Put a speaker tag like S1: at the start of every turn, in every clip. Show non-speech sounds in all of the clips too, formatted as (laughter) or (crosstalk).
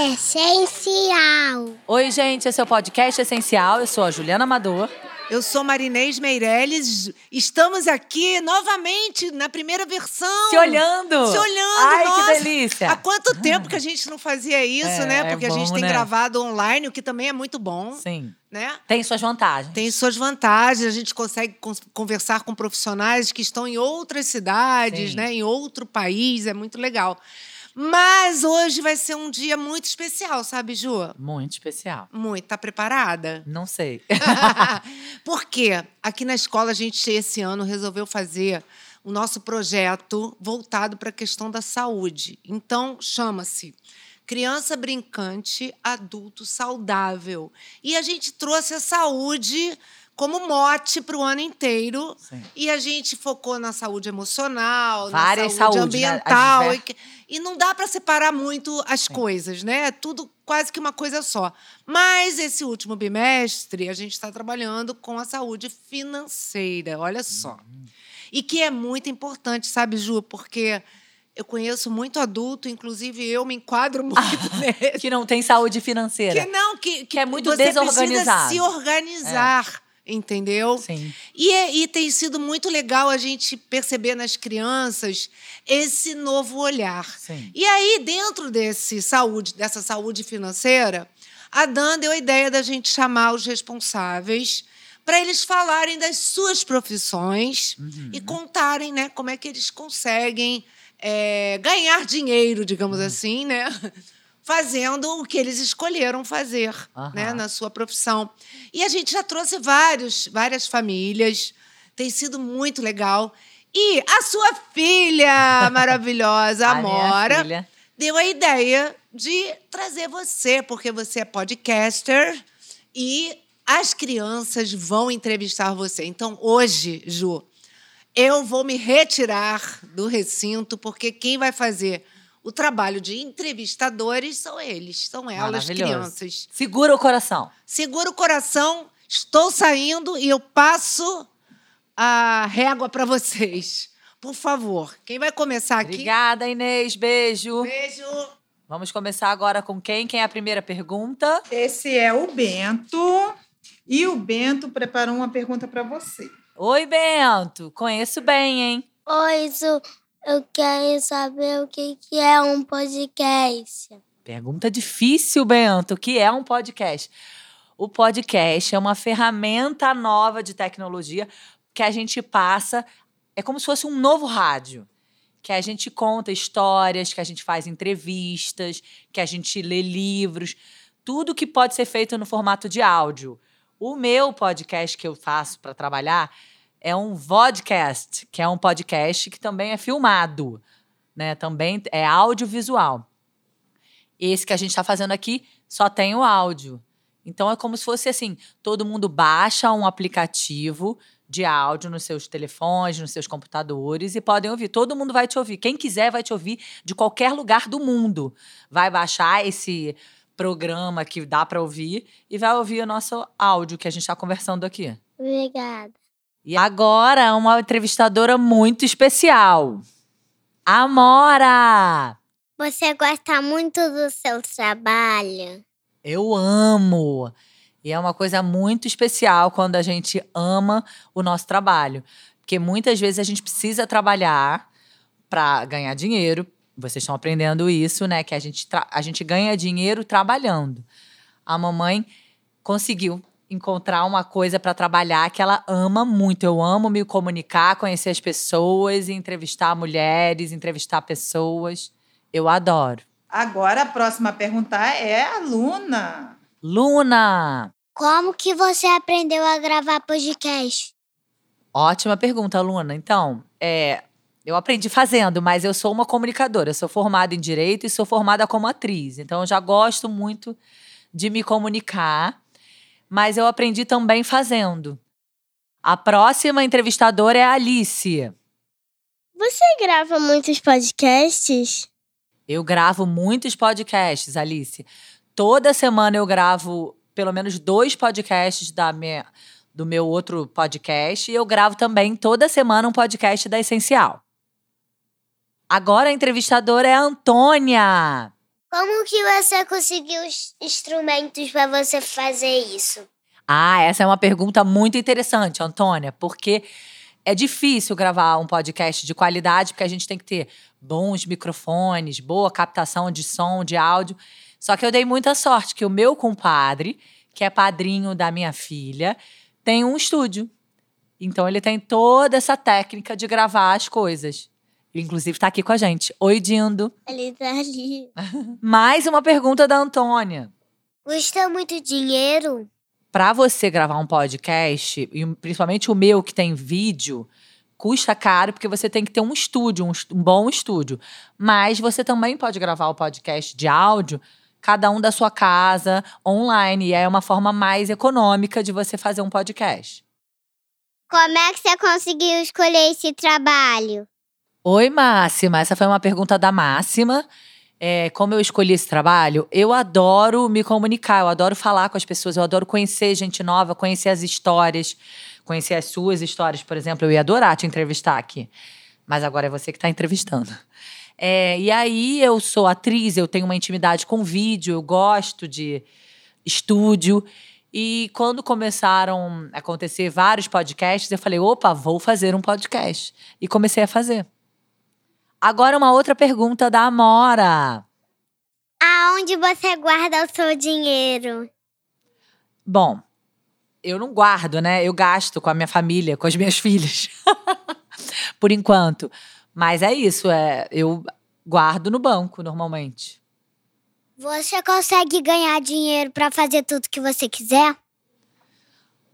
S1: Essencial.
S2: Oi, gente, esse é o Podcast Essencial. Eu sou a Juliana Amador.
S3: Eu sou Marinês Meirelles. Estamos aqui novamente na primeira versão.
S2: Se olhando!
S3: Se olhando,
S2: Ai,
S3: nossa.
S2: que delícia!
S3: Há quanto tempo que a gente não fazia isso,
S2: É,
S3: né?
S2: é
S3: Porque a
S2: bom,
S3: gente tem
S2: né?
S3: gravado online, o que também é muito bom,
S2: Sim.
S3: né?
S2: Tem suas vantagens.
S3: Tem suas vantagens, a gente consegue cons- conversar com profissionais que estão em outras cidades,
S2: Sim.
S3: né? Em outro país, é muito legal. Mas hoje vai ser um dia muito especial, sabe, Ju?
S2: Muito especial.
S3: Muito. Tá preparada?
S2: Não sei. (laughs) (laughs)
S3: Por quê? Aqui na escola a gente esse ano resolveu fazer o nosso projeto voltado para a questão da saúde. Então chama-se Criança Brincante, Adulto Saudável. E a gente trouxe a saúde como mote para o ano inteiro.
S2: Sim.
S3: E a gente focou na saúde emocional,
S2: Várias
S3: na saúde
S2: saúdes, né?
S3: Ambiental.
S2: diver-
S3: e que- E não dá para separar muito as coisas, né? É tudo quase que uma coisa só. Mas esse último bimestre, a gente está trabalhando com a saúde financeira, olha só. E que é muito importante, sabe, Ju? Porque eu conheço muito adulto, inclusive eu me enquadro muito (laughs) (laughs) nele.
S2: que não tem saúde financeira.
S3: Que não, que,
S2: Que é muito
S3: você
S2: desorganizado.
S3: precisa se organizar, entendeu?
S2: Sim.
S3: E, é- e tem sido muito legal a gente perceber nas crianças esse novo olhar.
S2: Sim.
S3: E aí, dentro desse saúde, dessa saúde financeira, a Dan deu a ideia da gente chamar os responsáveis para eles falarem das suas profissões
S2: Uhum.
S3: e contarem né, como é que eles conseguem é, ganhar dinheiro, digamos assim, né? Fazendo o que eles escolheram fazer
S2: Aham.
S3: né, na sua profissão. E a gente já trouxe vários, várias famílias, tem sido muito legal. E a sua filha (laughs) maravilhosa,
S2: A minha
S3: Amora,
S2: filha.
S3: deu a ideia de trazer você, porque você é podcaster e as crianças vão entrevistar você. Então, hoje, Ju, eu vou me retirar do recinto, porque quem vai fazer o trabalho de entrevistadores são eles, são elas, crianças.
S2: Segura o coração.
S3: Segura o coração, estou saindo e eu passo a régua para vocês. Por favor, quem vai começar aqui?
S2: Obrigada, Inês. Beijo.
S3: Beijo.
S2: Vamos começar agora com quem? Quem é a primeira pergunta?
S4: Esse é o Bento. E o Bento preparou uma pergunta para você.
S2: Oi, Bento. Conheço bem, hein?
S1: Oi, Zu, eu quero saber o que, que é um podcast.
S2: Pergunta difícil, Bento. O que é um podcast? O podcast é uma ferramenta nova de tecnologia que a gente passa. É como se fosse um novo rádio. Que a gente conta histórias, que a gente faz entrevistas, que a gente lê livros. Tudo que pode ser feito no formato de áudio. O meu podcast que eu faço para trabalhar é um vodcast, que é um podcast que também é filmado. Né? Também é audiovisual. Esse que a gente está fazendo aqui só tem o áudio. Então é como se fosse assim: todo mundo baixa um aplicativo de áudio nos seus telefones, nos seus computadores e podem ouvir. Todo mundo vai te ouvir. Quem quiser vai te ouvir de qualquer lugar do mundo. Vai baixar esse programa que dá para ouvir e vai ouvir o nosso áudio que a gente está conversando aqui.
S1: Obrigada.
S2: E agora, uma entrevistadora muito especial. Amora!
S1: Você gosta muito do seu trabalho?
S2: Eu amo. E é uma coisa muito especial quando a gente ama o nosso trabalho. Porque muitas vezes a gente precisa trabalhar para ganhar dinheiro. Vocês estão aprendendo isso, né? Que a gente, a gente ganha dinheiro trabalhando. A mamãe conseguiu encontrar uma coisa para trabalhar que ela ama muito. Eu amo me comunicar, conhecer as pessoas, entrevistar mulheres, entrevistar pessoas. Eu adoro.
S4: Agora a próxima pergunta é a Luna.
S2: Luna!
S1: Como que você aprendeu a gravar podcast?
S2: Ótima pergunta, Luna. Então, é, eu aprendi fazendo, mas eu sou uma comunicadora. Eu sou formada em direito e sou formada como atriz. Então, eu já gosto muito de me comunicar, mas eu aprendi também fazendo. A próxima entrevistadora é a Alice.
S1: Você grava muitos podcasts?
S2: Eu gravo muitos podcasts, Alice. Toda semana eu gravo pelo menos dois podcasts da minha, do meu outro podcast. E eu gravo também toda semana um podcast da Essencial. Agora a entrevistadora é a Antônia.
S1: Como que você conseguiu os instrumentos para você fazer isso?
S2: Ah, essa é uma pergunta muito interessante, Antônia, porque é difícil gravar um podcast de qualidade, porque a gente tem que ter bons microfones, boa captação de som, de áudio. Só que eu dei muita sorte que o meu compadre, que é padrinho da minha filha, tem um estúdio. Então ele tem toda essa técnica de gravar as coisas. Inclusive, está aqui com a gente. Oi, Dindo.
S1: Ele tá ali.
S2: Mais uma pergunta da Antônia.
S1: Custa muito dinheiro?
S2: Para você gravar um podcast, e principalmente o meu que tem vídeo, custa caro porque você tem que ter um estúdio, um, um bom estúdio. Mas você também pode gravar o podcast de áudio, cada um da sua casa, online. E é uma forma mais econômica de você fazer um podcast.
S1: Como é que você conseguiu escolher esse trabalho?
S2: Oi, Máxima. Essa foi uma pergunta da Máxima. É, como eu escolhi esse trabalho? Eu adoro me comunicar, eu adoro falar com as pessoas, eu adoro conhecer gente nova, conhecer as histórias, conhecer as suas histórias, por exemplo. Eu ia adorar te entrevistar aqui, mas agora é você que está entrevistando. É, e aí, eu sou atriz, eu tenho uma intimidade com vídeo, eu gosto de estúdio. E quando começaram a acontecer vários podcasts, eu falei: opa, vou fazer um podcast. E comecei a fazer. Agora, uma outra pergunta da Amora.
S1: Aonde você guarda o seu dinheiro?
S2: Bom, eu não guardo, né? Eu gasto com a minha família, com as minhas (laughs) filhas. Por enquanto. Mas é isso, é, eu guardo no banco normalmente.
S1: Você consegue ganhar dinheiro para fazer tudo que você quiser?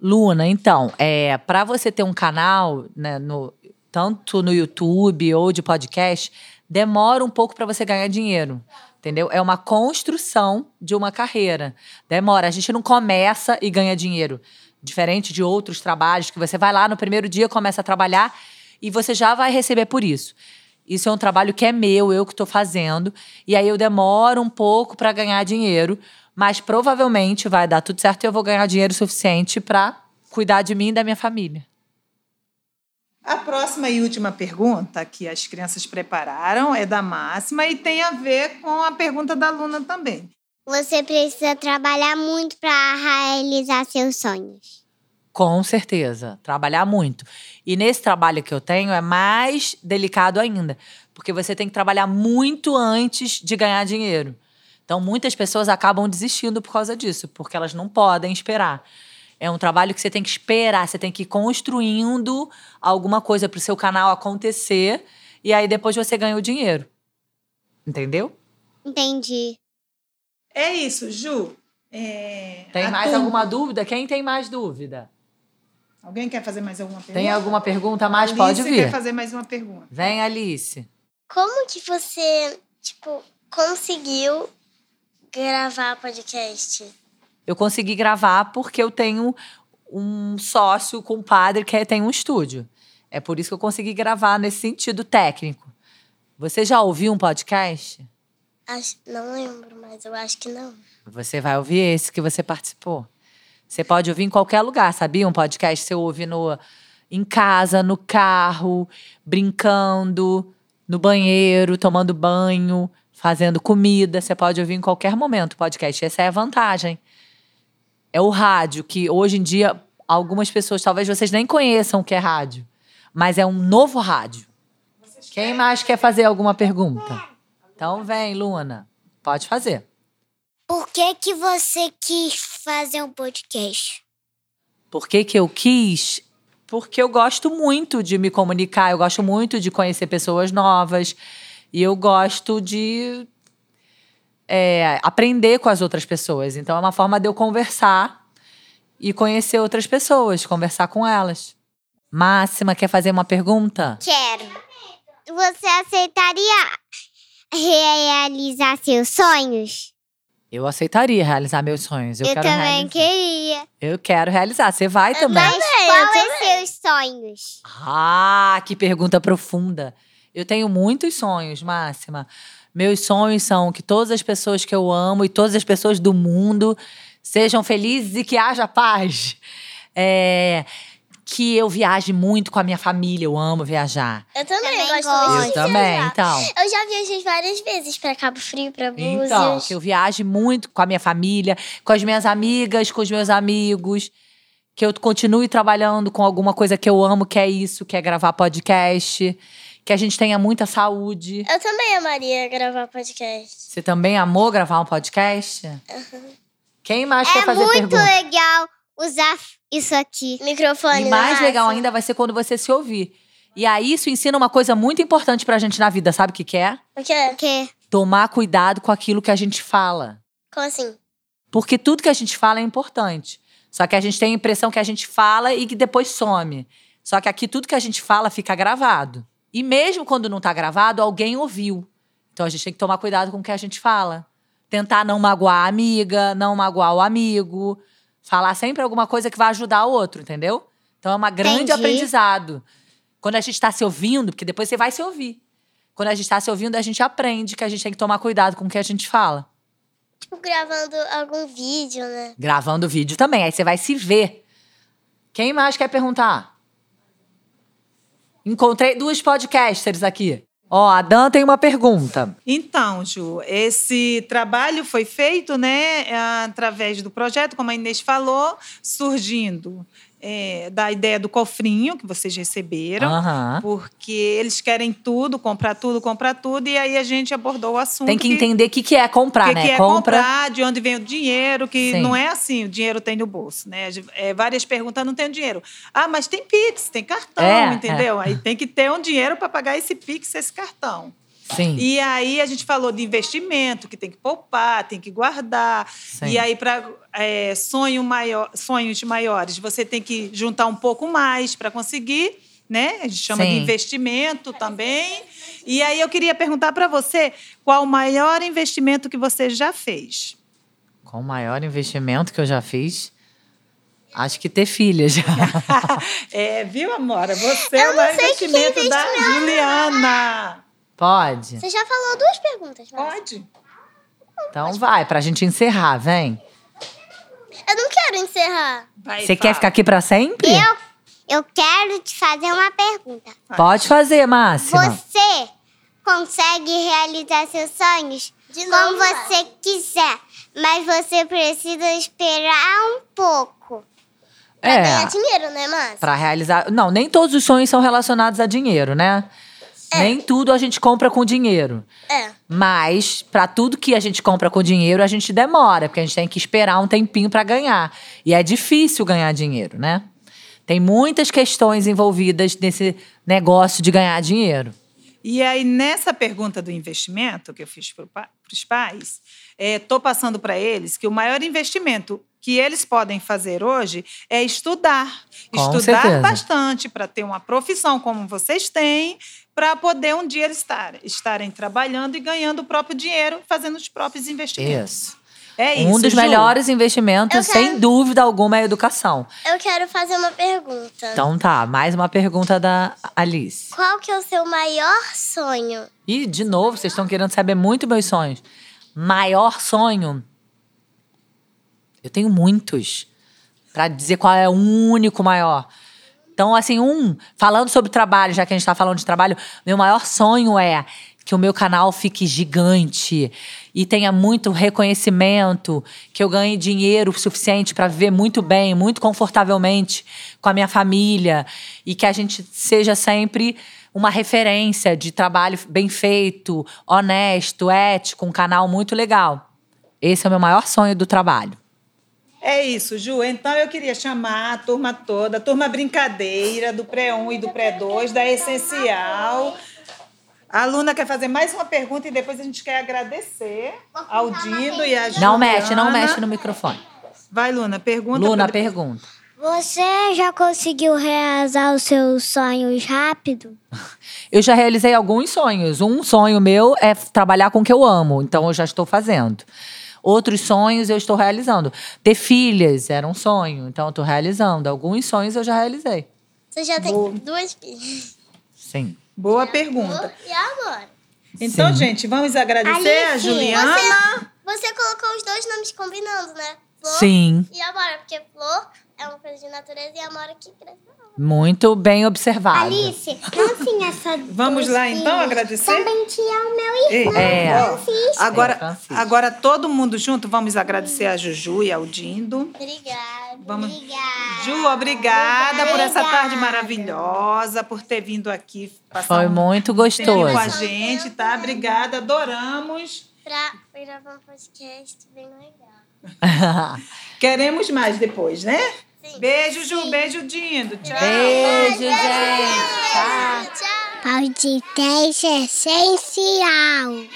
S2: Luna, então, é, para você ter um canal, né, no, tanto no YouTube ou de podcast, demora um pouco para você ganhar dinheiro. Entendeu? É uma construção de uma carreira. Demora. A gente não começa e ganha dinheiro. Diferente de outros trabalhos que você vai lá no primeiro dia, começa a trabalhar e você já vai receber por isso. Isso é um trabalho que é meu, eu que estou fazendo. E aí eu demoro um pouco para ganhar dinheiro, mas provavelmente vai dar tudo certo e eu vou ganhar dinheiro suficiente para cuidar de mim e da minha família.
S4: A próxima e última pergunta que as crianças prepararam é da Máxima e tem a ver com a pergunta da Luna também.
S1: Você precisa trabalhar muito para realizar seus sonhos.
S2: Com certeza, trabalhar muito. E nesse trabalho que eu tenho é mais delicado ainda, porque você tem que trabalhar muito antes de ganhar dinheiro. Então, muitas pessoas acabam desistindo por causa disso, porque elas não podem esperar. É um trabalho que você tem que esperar, você tem que ir construindo alguma coisa para o seu canal acontecer e aí depois você ganha o dinheiro. Entendeu?
S1: Entendi.
S4: É isso, Ju. É,
S2: Tem mais
S4: turma-
S2: alguma dúvida? Quem tem mais dúvida?
S4: Alguém quer fazer mais alguma pergunta?
S2: Tem alguma pergunta mais?
S4: Alice
S2: Pode vir.
S4: quer fazer mais uma pergunta.
S2: Vem, Alice.
S1: Como que você, tipo, conseguiu gravar podcast?
S2: Eu consegui gravar porque eu tenho um sócio, compadre, que tem um estúdio. É por isso que eu consegui gravar nesse sentido técnico. Você já ouviu um podcast?
S1: Acho, não lembro, mas eu acho que não.
S2: Você vai ouvir esse que você participou. Você pode ouvir em qualquer lugar, sabia? Um podcast você ouve no, em casa, no carro, brincando, no banheiro, tomando banho, fazendo comida. Você pode ouvir em qualquer momento o podcast. Essa é a vantagem. É o rádio, que hoje em dia algumas pessoas, talvez vocês nem conheçam o que é rádio, mas é um novo rádio. Quem mais quer fazer alguma pergunta? Então vem, Luna. Pode fazer.
S1: Por que que você quis fazer um podcast?
S2: Por que, que eu quis? Porque eu gosto muito de me comunicar, eu gosto muito de conhecer pessoas novas e eu gosto de é, aprender com as outras pessoas. Então é uma forma de eu conversar e conhecer outras pessoas, conversar com elas. Máxima, quer fazer uma pergunta?
S1: Quero. Você aceitaria realizar seus sonhos?
S2: Eu aceitaria realizar meus sonhos. Eu,
S1: Eu,
S2: quero
S1: também
S2: realizar.
S1: queria.
S2: Eu quero realizar. Você vai também.
S1: Mas qual é seus sonhos?
S2: Ah, que pergunta profunda. Eu tenho muitos sonhos, Máxima. Meus sonhos são que todas as pessoas que eu amo e todas as pessoas do mundo sejam felizes e que haja paz. É, que eu viaje muito com a minha família. Eu amo viajar.
S1: Eu também,
S5: Também
S1: gosto muito
S2: Eu
S1: de
S2: também,
S1: viajar.
S2: então.
S1: Eu já viajei várias vezes pra Cabo Frio, pra Búzios.
S2: Então, que eu viaje muito com a minha família, com as minhas amigas, com os meus amigos. Que eu continue trabalhando com alguma coisa que eu amo, que é isso, que é gravar podcast. Que a gente tenha muita saúde.
S1: Eu também amaria gravar podcast.
S2: Você também amou gravar um podcast? Quem mais quer
S5: É
S2: fazer
S5: muito
S2: pergunta?
S5: legal usar isso aqui.
S1: Microfone.
S2: E mais legal ainda vai ser quando você se ouvir. E aí isso ensina uma coisa muito importante pra gente na vida, sabe o que, que é?
S1: O quê?
S5: Porque
S2: Tomar cuidado com aquilo que a gente fala.
S1: Como assim?
S2: Porque tudo que a gente fala é importante. Só que a gente tem a impressão que a gente fala e que depois some. Só que aqui tudo que a gente fala fica gravado. E mesmo quando não tá gravado, alguém ouviu. Então a gente tem que tomar cuidado com o que a gente fala. Tentar não magoar a amiga, não magoar o amigo. Falar sempre alguma coisa que vai ajudar o outro, entendeu? Então é uma grande
S5: Entendi.
S2: aprendizado. Quando a gente tá se ouvindo, porque depois você vai se ouvir. Quando a gente tá se ouvindo, a gente aprende que a gente tem que tomar cuidado com o que a gente fala.
S1: Tipo, gravando algum vídeo, né?
S2: Gravando vídeo também. Aí você vai se ver. Quem mais quer perguntar? Encontrei duas podcasters aqui. Ó, a Dan tem uma pergunta.
S4: Então, Ju, esse trabalho foi feito, né, através do projeto, como a Inês falou, surgindo é, da ideia do cofrinho que vocês receberam,
S2: Aham.
S4: porque eles querem tudo, comprar tudo, comprar tudo, e aí a gente abordou o assunto.
S2: Tem que entender o que, que é comprar,
S4: que
S2: né?
S4: que é
S2: Compra.
S4: comprar, de onde vem o dinheiro, que
S2: Sim.
S4: não é assim, o dinheiro tem no bolso, né? É, várias perguntas, não tem dinheiro. Ah, mas tem Pix, tem cartão,
S2: É,
S4: entendeu? Aí tem que ter um dinheiro para pagar esse Pix, esse cartão.
S2: Sim.
S4: E aí a gente falou de investimento, que tem que poupar, tem que guardar.
S2: Sim.
S4: E aí, para sonho maior, sonhos maiores, você tem que juntar um pouco mais para conseguir, né? A gente chama de
S2: Sim.
S4: investimento também. E aí eu queria perguntar para você qual o maior investimento que você já fez?
S2: Qual o maior investimento que eu já fiz? Acho que ter filhas. (laughs)
S4: é, viu, Amora? Você é o maior investimento, da Juliana.
S2: Pode?
S1: Você já falou duas perguntas, mas
S4: Pode.
S2: Então vai, pra gente encerrar, vem.
S1: eu não quero encerrar.
S4: Vai,
S2: Você quer
S4: fala.
S2: ficar aqui pra sempre?
S5: eu, eu quero te fazer uma pergunta.
S2: Pode fazer, Máxima.
S5: Você consegue realizar seus sonhos
S1: De
S5: como
S1: novo,
S5: você quiser, mas você precisa esperar um pouco.
S1: Pra
S2: É.
S1: ganhar dinheiro, né, Márcia?
S2: Pra realizar. Não, nem todos os sonhos são relacionados a dinheiro, né? Nem tudo a gente compra com dinheiro.
S1: É.
S2: Mas, pra tudo que a gente compra com dinheiro, a gente demora, porque a gente tem que esperar um tempinho pra ganhar. E é difícil ganhar dinheiro, né? Tem muitas questões envolvidas nesse negócio de ganhar dinheiro.
S4: E aí, nessa pergunta do investimento que eu fiz para os pais, estou passando para eles que o maior investimento que eles podem fazer hoje é estudar.
S2: Com
S4: estudar
S2: certeza.
S4: bastante para ter uma profissão como vocês têm, para poder um dia eles estarem, estarem trabalhando e ganhando o próprio dinheiro, fazendo os próprios investimentos.
S2: Isso.
S4: É isso.
S2: um dos
S4: Ju.
S2: melhores investimentos,
S1: quero-
S2: sem dúvida alguma, é a educação.
S1: Eu quero fazer uma pergunta.
S2: Então tá, mais uma pergunta da Alice.
S1: Qual que é o seu maior sonho?
S2: E, de novo, vocês estão querendo saber muito meus sonhos. Maior sonho? Eu tenho muitos. Pra dizer qual é o único maior. Então, assim, um, falando sobre trabalho, já que a gente tá falando de trabalho, meu maior sonho é que o meu canal fique gigante e tenha muito reconhecimento, que eu ganhe dinheiro suficiente para viver muito bem, muito confortavelmente com a minha família e que a gente seja sempre uma referência de trabalho bem feito, honesto, ético, um canal muito legal. Esse é o meu maior sonho do trabalho.
S4: É isso, Ju. Então eu queria chamar a turma toda, a turma brincadeira do pré-1 e do pré-2, da Essencial. A aluna quer fazer mais uma pergunta e depois a gente quer agradecer ao Dino e a Juliana.
S2: Não mexe, não mexe no microfone.
S4: Vai, Luna, pergunta.
S2: Luna,
S4: pra-
S2: pergunta.
S6: Você já conseguiu realizar os seus sonhos rápido?
S2: Eu já realizei alguns sonhos. Um sonho meu é trabalhar com o que eu amo, então eu já estou fazendo. Outros sonhos eu estou realizando. Ter filhas era um sonho, então eu estou realizando. Alguns sonhos eu já realizei.
S1: Você já tem
S4: Boa.
S1: duas filhas.
S2: Sim.
S4: Boa pergunta.
S1: E agora?
S4: Então,
S2: Sim.
S4: gente, vamos agradecer a
S5: Alice,
S4: Juliana.
S1: Você colocou os dois nomes combinando, né? Flor
S2: Sim.
S1: e Amora, porque Flor é uma coisa de natureza e amor que cresce.
S2: Muito bem observado.
S5: Alice, assim, essa (laughs)
S4: Vamos lá,
S5: dois
S4: então,
S5: filhos
S4: agradecer?
S5: Também te é o meu
S4: Ei,
S5: irmão,
S2: É.
S5: Francisco.
S4: Agora,
S2: Francisco.
S4: agora todo mundo junto, vamos agradecer a Juju e ao Dindo.
S1: Obrigada.
S4: Vamos.
S5: Obrigada.
S4: Ju, obrigada por essa
S5: Obrigada.
S4: tarde maravilhosa, por ter vindo aqui passar
S2: Foi
S4: um
S2: muito gostoso.
S4: com a gente, tá? Obrigada, adoramos.
S1: Pra gravar um podcast bem legal. (laughs)
S4: Queremos mais depois, né?
S1: Sim.
S4: Beijo, Ju, beijo, Dindo. Tchau.
S2: Beijo, gente. Tchau.
S1: Tchau.
S5: Podcast essencial.